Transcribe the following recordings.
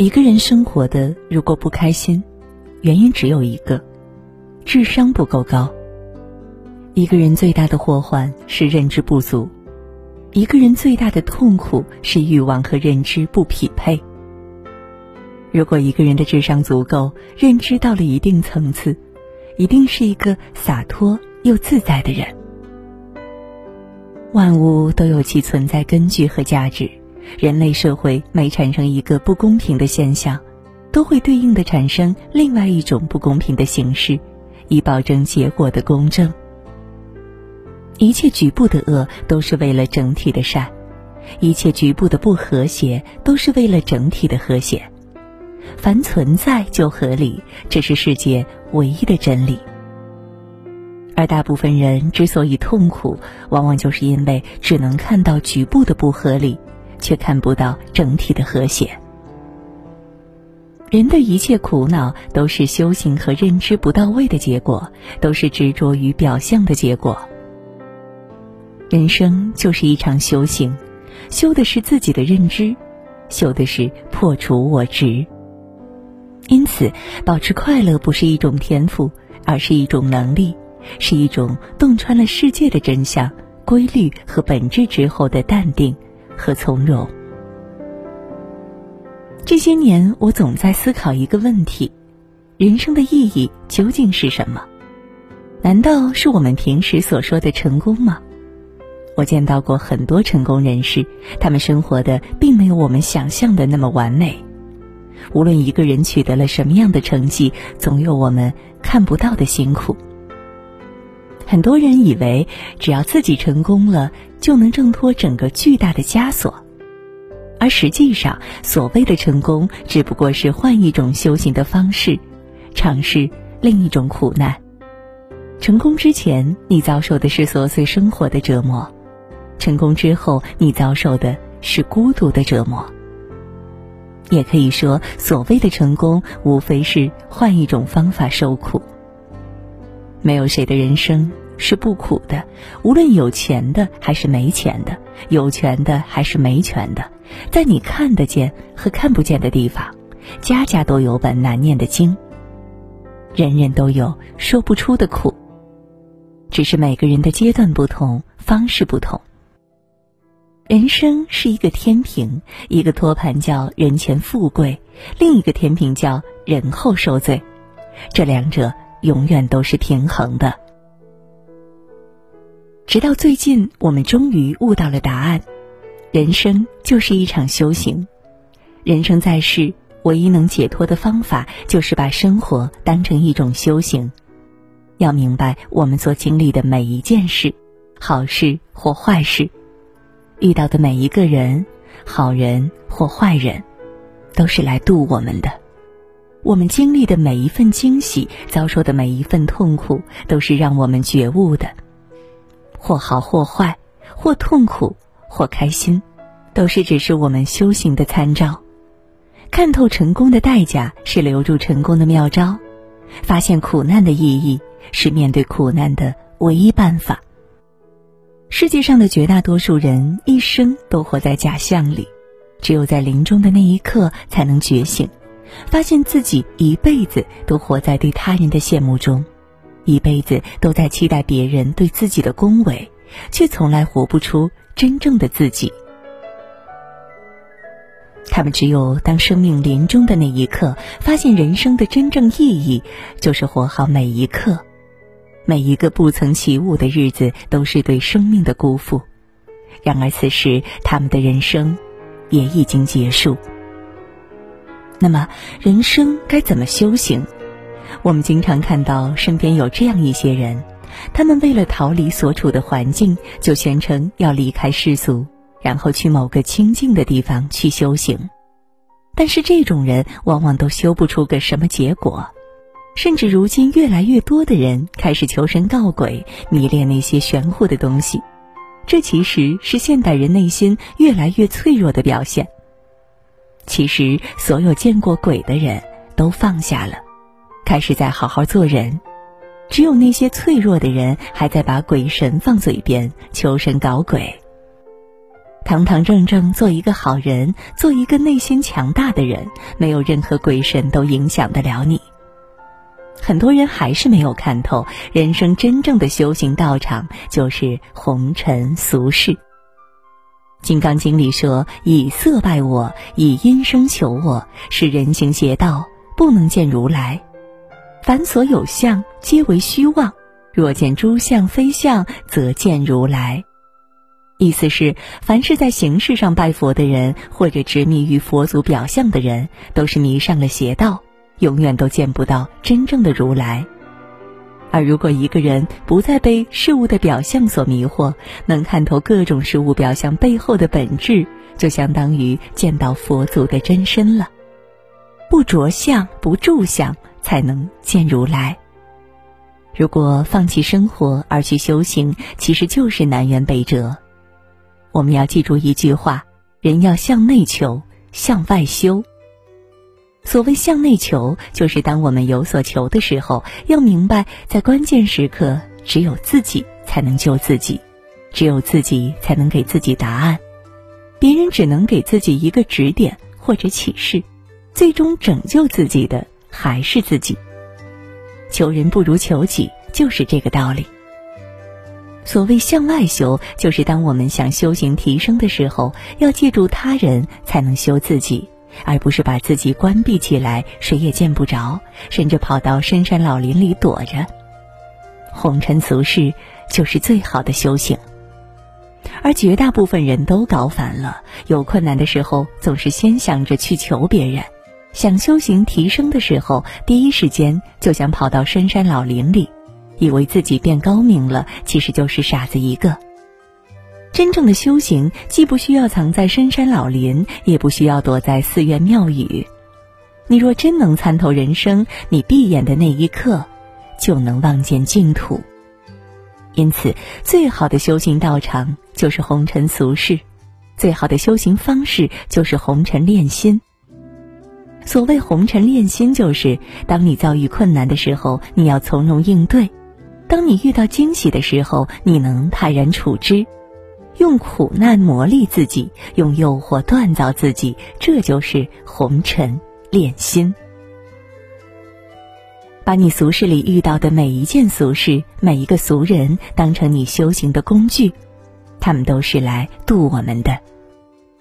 一个人生活的如果不开心，原因只有一个：智商不够高。一个人最大的祸患是认知不足，一个人最大的痛苦是欲望和认知不匹配。如果一个人的智商足够，认知到了一定层次，一定是一个洒脱又自在的人。万物都有其存在根据和价值。人类社会每产生一个不公平的现象，都会对应的产生另外一种不公平的形式，以保证结果的公正。一切局部的恶都是为了整体的善，一切局部的不和谐都是为了整体的和谐。凡存在就合理，这是世界唯一的真理。而大部分人之所以痛苦，往往就是因为只能看到局部的不合理。却看不到整体的和谐。人的一切苦恼都是修行和认知不到位的结果，都是执着于表象的结果。人生就是一场修行，修的是自己的认知，修的是破除我执。因此，保持快乐不是一种天赋，而是一种能力，是一种洞穿了世界的真相、规律和本质之后的淡定。和从容。这些年，我总在思考一个问题：人生的意义究竟是什么？难道是我们平时所说的成功吗？我见到过很多成功人士，他们生活的并没有我们想象的那么完美。无论一个人取得了什么样的成绩，总有我们看不到的辛苦。很多人以为，只要自己成功了，就能挣脱整个巨大的枷锁，而实际上，所谓的成功，只不过是换一种修行的方式，尝试另一种苦难。成功之前，你遭受的是琐碎生活的折磨；成功之后，你遭受的是孤独的折磨。也可以说，所谓的成功，无非是换一种方法受苦。没有谁的人生是不苦的，无论有钱的还是没钱的，有权的还是没权的，在你看得见和看不见的地方，家家都有本难念的经。人人都有说不出的苦，只是每个人的阶段不同，方式不同。人生是一个天平，一个托盘叫人前富贵，另一个天平叫人后受罪，这两者。永远都是平衡的。直到最近，我们终于悟到了答案：人生就是一场修行。人生在世，唯一能解脱的方法，就是把生活当成一种修行。要明白，我们所经历的每一件事，好事或坏事，遇到的每一个人，好人或坏人，都是来渡我们的。我们经历的每一份惊喜，遭受的每一份痛苦，都是让我们觉悟的。或好或坏，或痛苦或开心，都是只是我们修行的参照。看透成功的代价，是留住成功的妙招；发现苦难的意义，是面对苦难的唯一办法。世界上的绝大多数人一生都活在假象里，只有在临终的那一刻，才能觉醒。发现自己一辈子都活在对他人的羡慕中，一辈子都在期待别人对自己的恭维，却从来活不出真正的自己。他们只有当生命临终的那一刻，发现人生的真正意义就是活好每一刻，每一个不曾起舞的日子都是对生命的辜负。然而此时，他们的人生也已经结束。那么，人生该怎么修行？我们经常看到身边有这样一些人，他们为了逃离所处的环境，就宣称要离开世俗，然后去某个清静的地方去修行。但是这种人往往都修不出个什么结果，甚至如今越来越多的人开始求神告鬼，迷恋那些玄乎的东西。这其实是现代人内心越来越脆弱的表现。其实，所有见过鬼的人都放下了，开始在好好做人。只有那些脆弱的人还在把鬼神放嘴边，求神搞鬼。堂堂正正做一个好人，做一个内心强大的人，没有任何鬼神都影响得了你。很多人还是没有看透，人生真正的修行道场就是红尘俗世。《金刚经》里说：“以色拜我，以音声求我，是人行邪道，不能见如来。凡所有相，皆为虚妄。若见诸相非相，则见如来。”意思是，凡是在形式上拜佛的人，或者执迷于佛祖表象的人，都是迷上了邪道。永远都见不到真正的如来。而如果一个人不再被事物的表象所迷惑，能看透各种事物表象背后的本质，就相当于见到佛祖的真身了。不着相，不住相，才能见如来。如果放弃生活而去修行，其实就是南辕北辙。我们要记住一句话：人要向内求，向外修。所谓向内求，就是当我们有所求的时候，要明白，在关键时刻，只有自己才能救自己，只有自己才能给自己答案，别人只能给自己一个指点或者启示，最终拯救自己的还是自己。求人不如求己，就是这个道理。所谓向外修，就是当我们想修行提升的时候，要借助他人才能修自己。而不是把自己关闭起来，谁也见不着，甚至跑到深山老林里躲着。红尘俗世就是最好的修行，而绝大部分人都搞反了。有困难的时候，总是先想着去求别人；想修行提升的时候，第一时间就想跑到深山老林里，以为自己变高明了，其实就是傻子一个。真正的修行，既不需要藏在深山老林，也不需要躲在寺院庙宇。你若真能参透人生，你闭眼的那一刻，就能望见净土。因此，最好的修行道场就是红尘俗世，最好的修行方式就是红尘炼心。所谓红尘炼心，就是当你遭遇困难的时候，你要从容应对；当你遇到惊喜的时候，你能泰然处之。用苦难磨砺自己，用诱惑锻造自己，这就是红尘炼心。把你俗世里遇到的每一件俗事、每一个俗人当成你修行的工具，他们都是来渡我们的。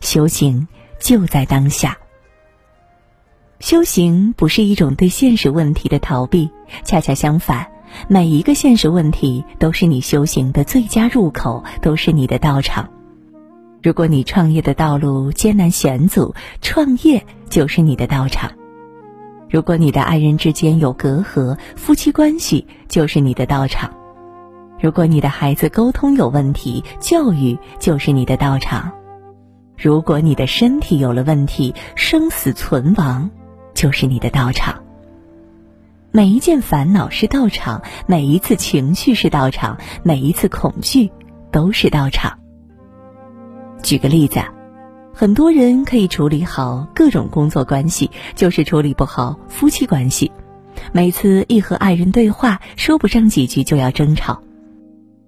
修行就在当下。修行不是一种对现实问题的逃避，恰恰相反。每一个现实问题都是你修行的最佳入口，都是你的道场。如果你创业的道路艰难险阻，创业就是你的道场；如果你的爱人之间有隔阂，夫妻关系就是你的道场；如果你的孩子沟通有问题，教育就是你的道场；如果你的身体有了问题，生死存亡就是你的道场。每一件烦恼是道场，每一次情绪是道场，每一次恐惧都是道场。举个例子，很多人可以处理好各种工作关系，就是处理不好夫妻关系。每次一和爱人对话，说不上几句就要争吵。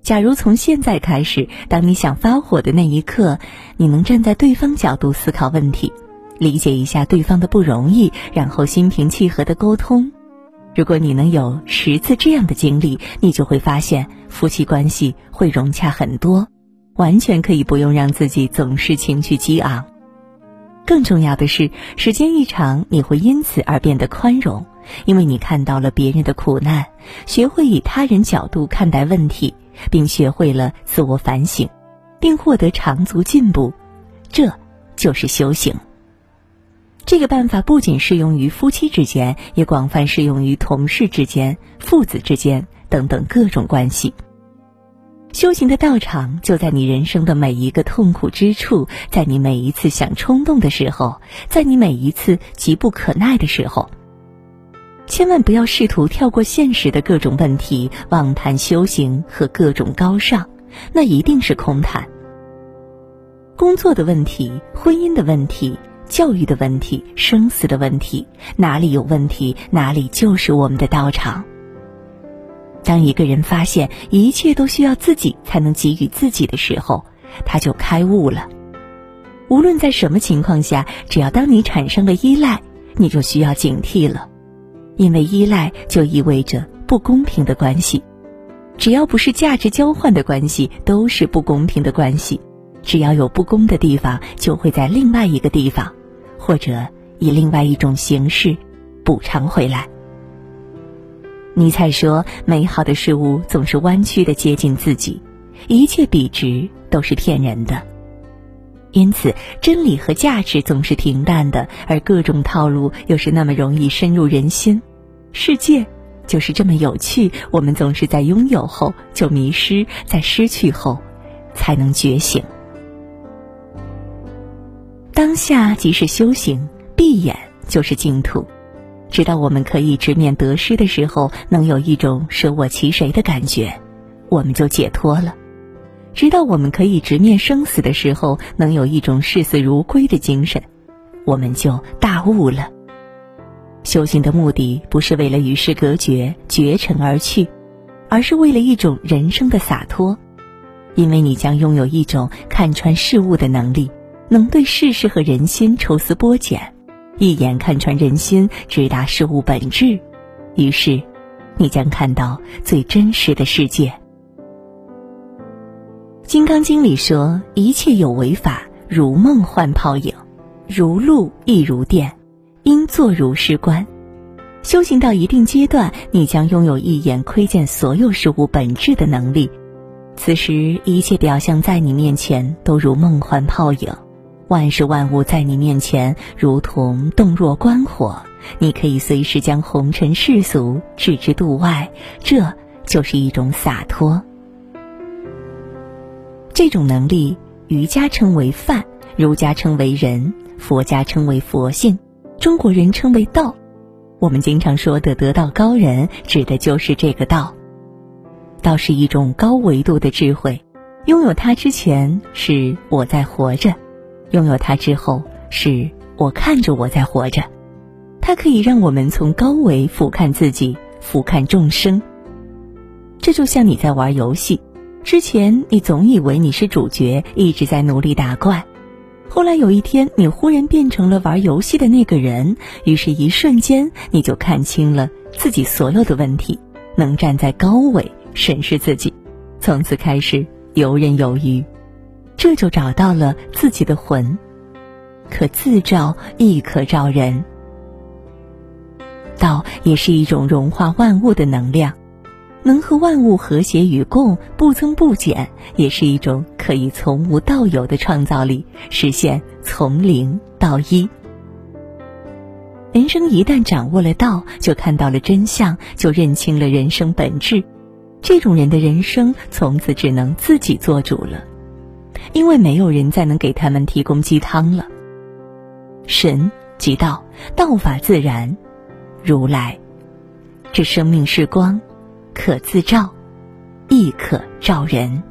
假如从现在开始，当你想发火的那一刻，你能站在对方角度思考问题，理解一下对方的不容易，然后心平气和的沟通。如果你能有十次这样的经历，你就会发现夫妻关系会融洽很多，完全可以不用让自己总是情绪激昂。更重要的是，时间一长，你会因此而变得宽容，因为你看到了别人的苦难，学会以他人角度看待问题，并学会了自我反省，并获得长足进步，这就是修行。这个办法不仅适用于夫妻之间，也广泛适用于同事之间、父子之间等等各种关系。修行的道场就在你人生的每一个痛苦之处，在你每一次想冲动的时候，在你每一次急不可耐的时候。千万不要试图跳过现实的各种问题，妄谈修行和各种高尚，那一定是空谈。工作的问题，婚姻的问题。教育的问题，生死的问题，哪里有问题，哪里就是我们的道场。当一个人发现一切都需要自己才能给予自己的时候，他就开悟了。无论在什么情况下，只要当你产生了依赖，你就需要警惕了，因为依赖就意味着不公平的关系。只要不是价值交换的关系，都是不公平的关系。只要有不公的地方，就会在另外一个地方，或者以另外一种形式补偿回来。尼采说：“美好的事物总是弯曲的接近自己，一切笔直都是骗人的。因此，真理和价值总是平淡的，而各种套路又是那么容易深入人心。世界就是这么有趣，我们总是在拥有后就迷失，在失去后才能觉醒。当下即是修行，闭眼就是净土。”直到我们可以直面得失的时候，能有一种舍我其谁的感觉，我们就解脱了；直到我们可以直面生死的时候，能有一种视死如归的精神，我们就大悟了。修行的目的不是为了与世隔绝、绝尘而去，而是为了一种人生的洒脱，因为你将拥有一种看穿事物的能力，能对世事和人心抽丝剥茧。一眼看穿人心，直达事物本质，于是，你将看到最真实的世界。《金刚经》里说：“一切有为法，如梦幻泡影，如露亦如电，应作如是观。”修行到一定阶段，你将拥有一眼窥见所有事物本质的能力。此时，一切表象在你面前都如梦幻泡影。万事万物在你面前如同洞若观火，你可以随时将红尘世俗置之度外，这就是一种洒脱。这种能力，瑜伽称为梵，儒家称为仁，佛家称为佛性，中国人称为道。我们经常说的得道高人，指的就是这个道。道是一种高维度的智慧，拥有它之前，是我在活着。拥有它之后，是我看着我在活着。它可以让我们从高维俯瞰自己，俯瞰众生。这就像你在玩游戏，之前你总以为你是主角，一直在努力打怪。后来有一天，你忽然变成了玩游戏的那个人，于是一瞬间你就看清了自己所有的问题，能站在高位审视自己，从此开始游刃有余。这就找到了自己的魂，可自照亦可照人。道也是一种融化万物的能量，能和万物和谐与共，不增不减，也是一种可以从无到有的创造力，实现从零到一。人生一旦掌握了道，就看到了真相，就认清了人生本质。这种人的人生从此只能自己做主了。因为没有人再能给他们提供鸡汤了。神即道，道法自然，如来，这生命是光，可自照，亦可照人。